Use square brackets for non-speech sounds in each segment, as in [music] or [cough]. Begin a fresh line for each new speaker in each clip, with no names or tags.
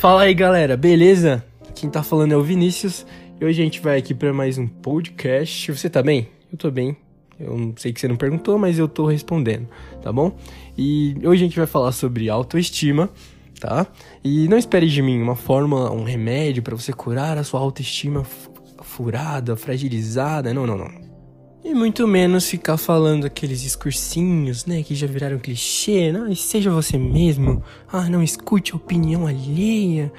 Fala aí galera, beleza? Quem tá falando é o Vinícius e hoje a gente vai aqui para mais um podcast. Você tá bem? Eu tô bem. Eu sei que você não perguntou, mas eu tô respondendo, tá bom? E hoje a gente vai falar sobre autoestima, tá? E não espere de mim uma forma, um remédio para você curar a sua autoestima furada, fragilizada. Não, não, não. E muito menos ficar falando aqueles discursinhos, né, que já viraram clichê, não, seja você mesmo. Ah, não escute a opinião alheia.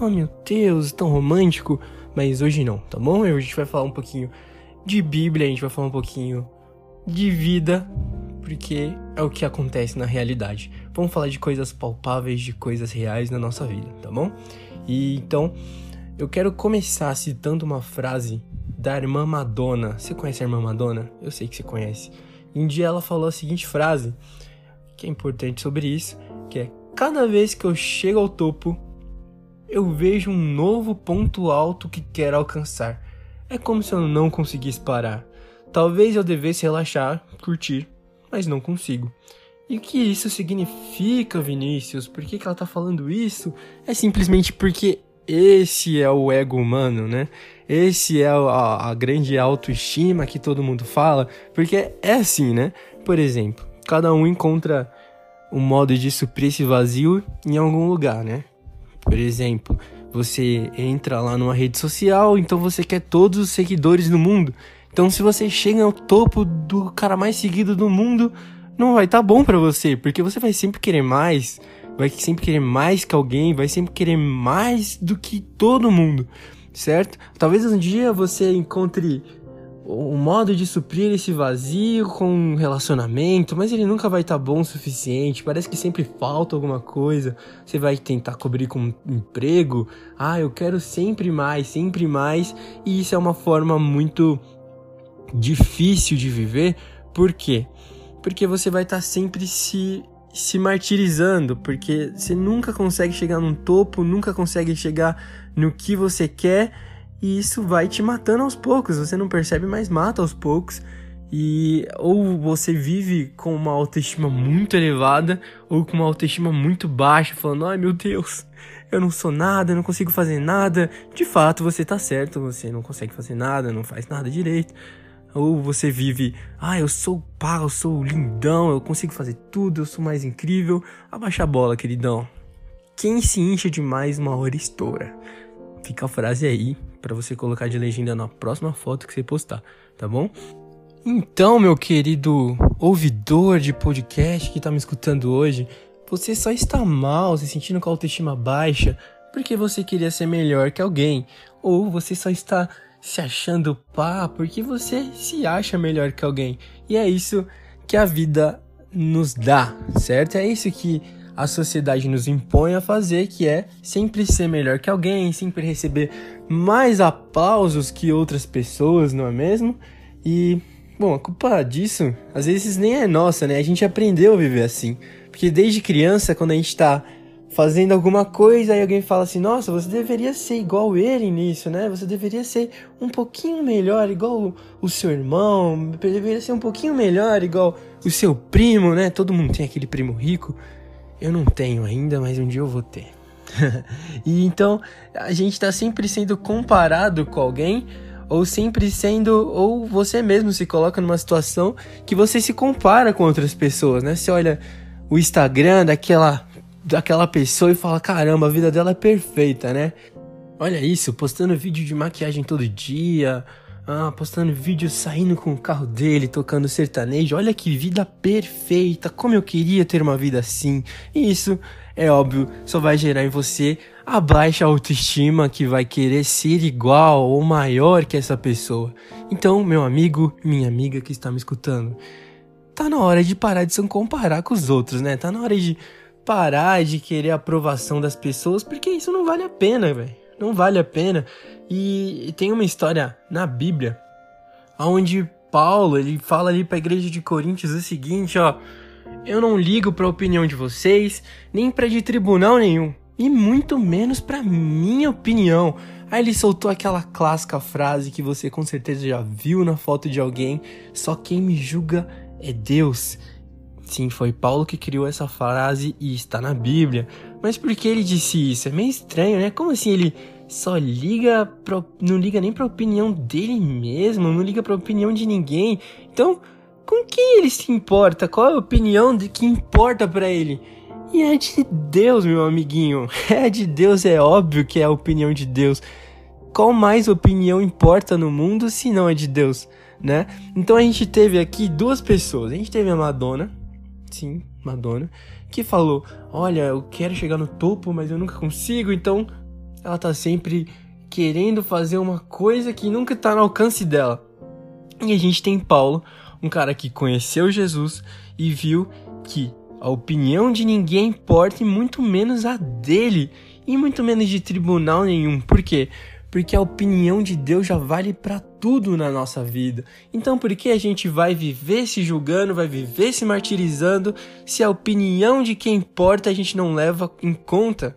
Oh, meu Deus, tão romântico. Mas hoje não, tá bom? Hoje a gente vai falar um pouquinho de Bíblia, a gente vai falar um pouquinho de vida, porque é o que acontece na realidade. Vamos falar de coisas palpáveis, de coisas reais na nossa vida, tá bom? E então, eu quero começar citando uma frase da irmã Madonna. Você conhece a irmã Madonna? Eu sei que você conhece. Um dia ela falou a seguinte frase, que é importante sobre isso, que é: cada vez que eu chego ao topo, eu vejo um novo ponto alto que quero alcançar. É como se eu não conseguisse parar. Talvez eu devesse relaxar, curtir, mas não consigo. E o que isso significa, Vinícius? Por que, que ela tá falando isso? É simplesmente porque esse é o ego humano, né? Esse é a, a grande autoestima que todo mundo fala, porque é assim, né? Por exemplo, cada um encontra um modo de suprir esse vazio em algum lugar, né? Por exemplo, você entra lá numa rede social, então você quer todos os seguidores do mundo. Então, se você chega ao topo do cara mais seguido do mundo, não vai estar tá bom para você, porque você vai sempre querer mais, vai sempre querer mais que alguém, vai sempre querer mais do que todo mundo certo? Talvez um dia você encontre um modo de suprir esse vazio com um relacionamento, mas ele nunca vai estar tá bom o suficiente. Parece que sempre falta alguma coisa. Você vai tentar cobrir com um emprego. Ah, eu quero sempre mais, sempre mais. E isso é uma forma muito difícil de viver. Por quê? Porque você vai estar tá sempre se se martirizando, porque você nunca consegue chegar num topo, nunca consegue chegar no que você quer e isso vai te matando aos poucos. Você não percebe, mas mata aos poucos. E ou você vive com uma autoestima muito elevada ou com uma autoestima muito baixa, falando: "Ai, meu Deus, eu não sou nada, eu não consigo fazer nada". De fato, você tá certo, você não consegue fazer nada, não faz nada direito. Ou você vive, ah, eu sou pá, eu sou lindão, eu consigo fazer tudo, eu sou mais incrível. Abaixa a bola, queridão. Quem se incha demais uma hora estoura. Fica a frase aí para você colocar de legenda na próxima foto que você postar, tá bom? Então, meu querido ouvidor de podcast que tá me escutando hoje, você só está mal, se sentindo com a autoestima baixa, porque você queria ser melhor que alguém, ou você só está se achando pá porque você se acha melhor que alguém. E é isso que a vida nos dá, certo? É isso que a sociedade nos impõe a fazer, que é sempre ser melhor que alguém, sempre receber mais aplausos que outras pessoas, não é mesmo? E, bom, a culpa disso às vezes nem é nossa, né? A gente aprendeu a viver assim. Porque desde criança, quando a gente tá fazendo alguma coisa e alguém fala assim: Nossa, você deveria ser igual ele nisso, né? Você deveria ser um pouquinho melhor, igual o, seu irmão, deveria ser um pouquinho melhor, igual o seu primo, né? Todo mundo tem aquele primo rico. Eu não tenho ainda, mas um dia eu vou ter. [laughs] e então a gente tá sempre sendo comparado com alguém, ou sempre sendo, ou você mesmo se coloca numa situação que você se compara com outras pessoas, né? Você olha o Instagram daquela daquela pessoa e fala: caramba, a vida dela é perfeita, né? Olha isso, postando vídeo de maquiagem todo dia, ah, postando vídeo saindo com o carro dele, tocando sertanejo. Olha que vida perfeita, como eu queria ter uma vida assim. E isso, é óbvio, só vai gerar em você a baixa autoestima que vai querer ser igual ou maior que essa pessoa. Então, meu amigo, minha amiga que está me escutando, tá na hora de parar de se comparar com os outros, né? Tá na hora de parar de querer a aprovação das pessoas, porque isso não vale a pena, velho. Não vale a pena. E tem uma história na Bíblia onde Paulo, ele fala ali para a igreja de Coríntios o seguinte, ó: Eu não ligo para a opinião de vocês, nem para de tribunal nenhum, e muito menos para minha opinião. Aí ele soltou aquela clássica frase que você com certeza já viu na foto de alguém: Só quem me julga é Deus. Sim, foi Paulo que criou essa frase e está na Bíblia. Mas por que ele disse isso? É meio estranho, né? Como assim ele só liga pra, não liga nem pra opinião dele mesmo, não liga pra opinião de ninguém. Então, com quem ele se importa? Qual é a opinião de que importa para ele? E é de Deus, meu amiguinho. [laughs] É de Deus, é óbvio que é a opinião de Deus. Qual mais opinião importa no mundo se não é de Deus, né? Então a gente teve aqui duas pessoas. A gente teve a Madonna, sim, Madonna, que falou: Olha, eu quero chegar no topo, mas eu nunca consigo, então ela tá sempre querendo fazer uma coisa que nunca tá no alcance dela. E a gente tem Paulo, um cara que conheceu Jesus e viu que a opinião de ninguém importa e muito menos a dele e muito menos de tribunal nenhum. Por quê? Porque a opinião de Deus já vale para tudo na nossa vida. Então, por que a gente vai viver se julgando, vai viver se martirizando, se a opinião de quem importa a gente não leva em conta?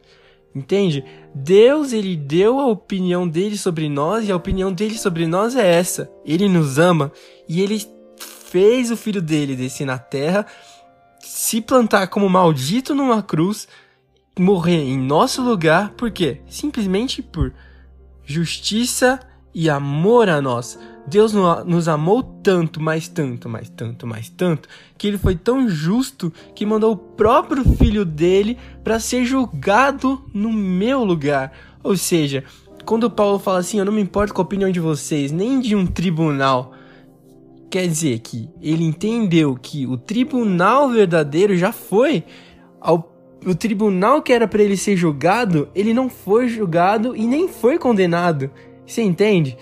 Entende? Deus, ele deu a opinião dele sobre nós e a opinião dele sobre nós é essa. Ele nos ama e ele fez o filho dele descer na terra, se plantar como maldito numa cruz, morrer em nosso lugar, por quê? Simplesmente por justiça e amor a nós. Deus nos amou tanto, mais tanto, mais tanto, mais tanto, que ele foi tão justo que mandou o próprio filho dele para ser julgado no meu lugar. Ou seja, quando Paulo fala assim, eu não me importo com a opinião de vocês, nem de um tribunal, quer dizer que ele entendeu que o tribunal verdadeiro já foi ao o tribunal que era para ele ser julgado, ele não foi julgado e nem foi condenado. Você entende?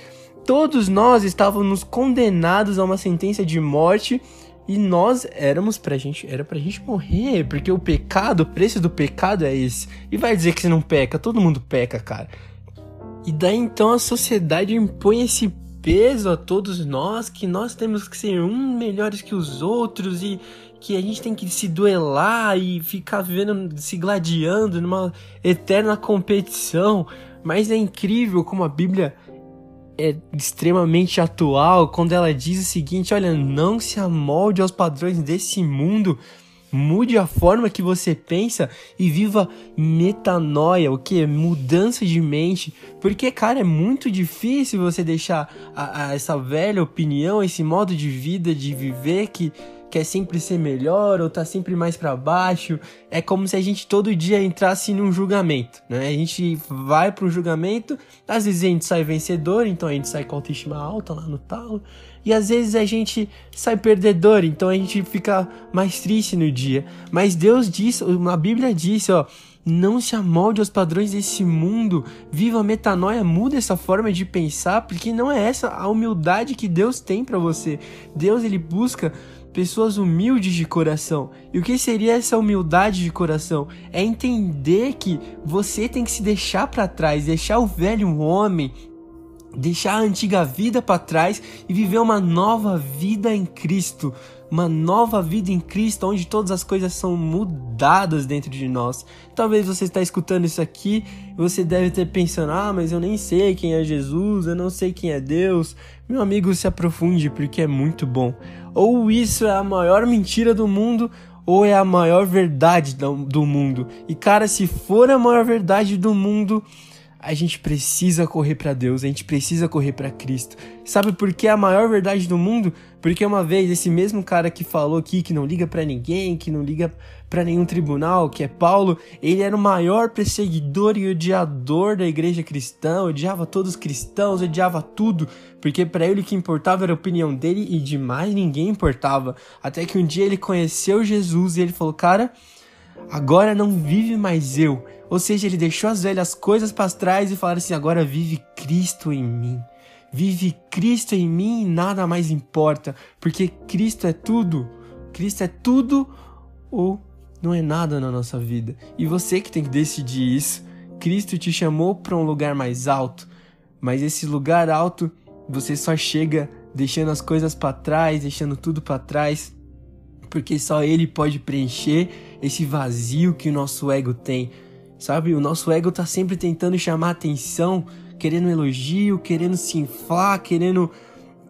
todos nós estávamos condenados a uma sentença de morte e nós éramos pra gente, era pra gente morrer, porque o pecado, o preço do pecado é esse. E vai dizer que você não peca, todo mundo peca, cara. E daí então a sociedade impõe esse peso a todos nós que nós temos que ser um melhores que os outros e que a gente tem que se duelar e ficar vivendo, se gladiando numa eterna competição. Mas é incrível como a Bíblia é extremamente atual quando ela diz o seguinte: olha, não se amolde aos padrões desse mundo. Mude a forma que você pensa e viva metanoia, o que? Mudança de mente. Porque, cara, é muito difícil você deixar a, a essa velha opinião, esse modo de vida, de viver que quer sempre ser melhor ou tá sempre mais para baixo. É como se a gente todo dia entrasse num julgamento, né? A gente vai um julgamento, às vezes a gente sai vencedor, então a gente sai com autoestima alta lá no talo, e às vezes a gente sai perdedor, então a gente fica mais triste no dia. Mas Deus diz, a Bíblia diz, ó, não se amolde aos padrões desse mundo. Viva a metanoia, muda essa forma de pensar, porque não é essa a humildade que Deus tem para você. Deus ele busca pessoas humildes de coração. E o que seria essa humildade de coração? É entender que você tem que se deixar para trás, deixar o velho homem, deixar a antiga vida para trás e viver uma nova vida em Cristo uma nova vida em Cristo, onde todas as coisas são mudadas dentro de nós. Talvez você está escutando isso aqui e você deve ter pensando: ah, mas eu nem sei quem é Jesus, eu não sei quem é Deus. Meu amigo, se aprofunde porque é muito bom. Ou isso é a maior mentira do mundo, ou é a maior verdade do mundo. E cara, se for a maior verdade do mundo, a gente precisa correr para Deus, a gente precisa correr para Cristo. Sabe por que é a maior verdade do mundo? Porque uma vez esse mesmo cara que falou aqui que não liga para ninguém, que não liga para nenhum tribunal, que é Paulo, ele era o maior perseguidor e odiador da igreja cristã, odiava todos os cristãos, odiava tudo, porque para ele o que importava era a opinião dele e de mais ninguém importava. Até que um dia ele conheceu Jesus e ele falou: "Cara, agora não vive mais eu, ou seja, ele deixou as velhas coisas para trás e falou assim: agora vive Cristo em mim. Vive Cristo em mim e nada mais importa, porque Cristo é tudo. Cristo é tudo ou não é nada na nossa vida. E você que tem que decidir isso. Cristo te chamou para um lugar mais alto, mas esse lugar alto você só chega deixando as coisas para trás, deixando tudo para trás, porque só Ele pode preencher esse vazio que o nosso ego tem. Sabe? O nosso ego tá sempre tentando chamar atenção, querendo elogio, querendo se inflar, querendo,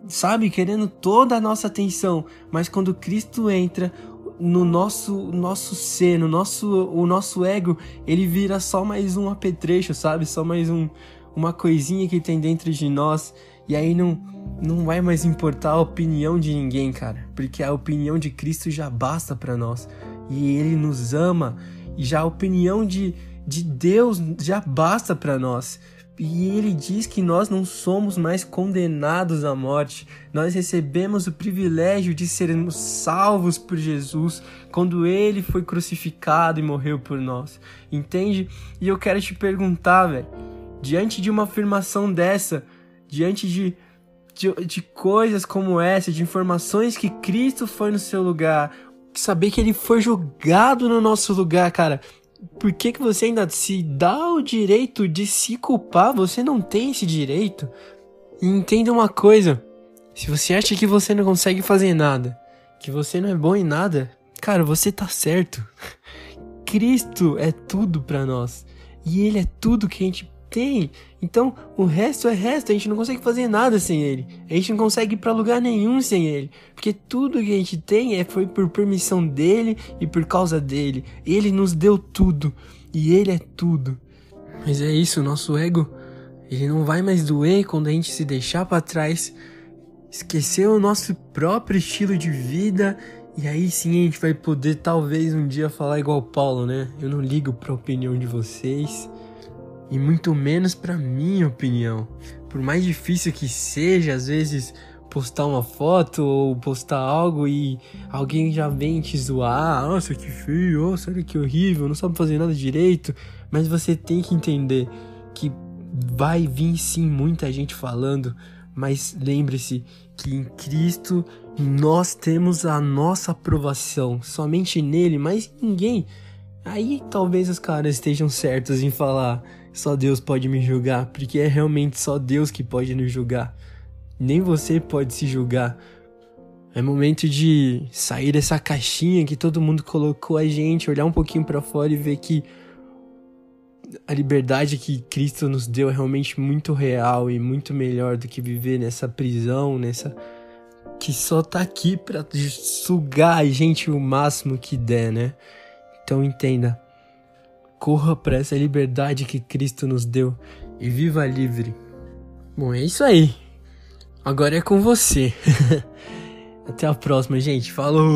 sabe? Querendo toda a nossa atenção. Mas quando Cristo entra, no nosso nosso ser, no nosso o nosso ego, ele vira só mais um apetrecho, sabe? Só mais um uma coisinha que tem dentro de nós e aí não não vai mais importar a opinião de ninguém, cara, porque a opinião de Cristo já basta para nós. E ele nos ama e já a opinião de de Deus já basta para nós. E ele diz que nós não somos mais condenados à morte. Nós recebemos o privilégio de sermos salvos por Jesus quando ele foi crucificado e morreu por nós. Entende? E eu quero te perguntar, velho, diante de uma afirmação dessa, diante de, de, de coisas como essa, de informações que Cristo foi no seu lugar, saber que ele foi julgado no nosso lugar, cara por que, que você ainda se dá o direito de se culpar? Você não tem esse direito. Entenda uma coisa: se você acha que você não consegue fazer nada, que você não é bom em nada, cara, você tá certo. [laughs] Cristo é tudo para nós. E Ele é tudo que a gente tem. Então, o resto é resto, a gente não consegue fazer nada sem ele. A gente não consegue ir para lugar nenhum sem ele, porque tudo que a gente tem é foi por permissão dele e por causa dele. Ele nos deu tudo e ele é tudo. Mas é isso, nosso ego, ele não vai mais doer quando a gente se deixar para trás, esquecer o nosso próprio estilo de vida e aí sim a gente vai poder talvez um dia falar igual Paulo, né? Eu não ligo para a opinião de vocês e muito menos para minha opinião. Por mais difícil que seja, às vezes postar uma foto ou postar algo e alguém já vem te zoar, nossa que feio, nossa olha que horrível, não sabe fazer nada direito, mas você tem que entender que vai vir sim muita gente falando, mas lembre-se que em Cristo nós temos a nossa aprovação, somente nele, mas ninguém. Aí talvez os caras estejam certos em falar só Deus pode me julgar, porque é realmente só Deus que pode nos julgar. Nem você pode se julgar. É momento de sair dessa caixinha que todo mundo colocou a gente, olhar um pouquinho para fora e ver que a liberdade que Cristo nos deu é realmente muito real e muito melhor do que viver nessa prisão, nessa que só tá aqui para sugar a gente o máximo que der, né? Então entenda, corra para essa liberdade que Cristo nos deu e viva livre. Bom, é isso aí. Agora é com você. [laughs] Até a próxima, gente. Falou!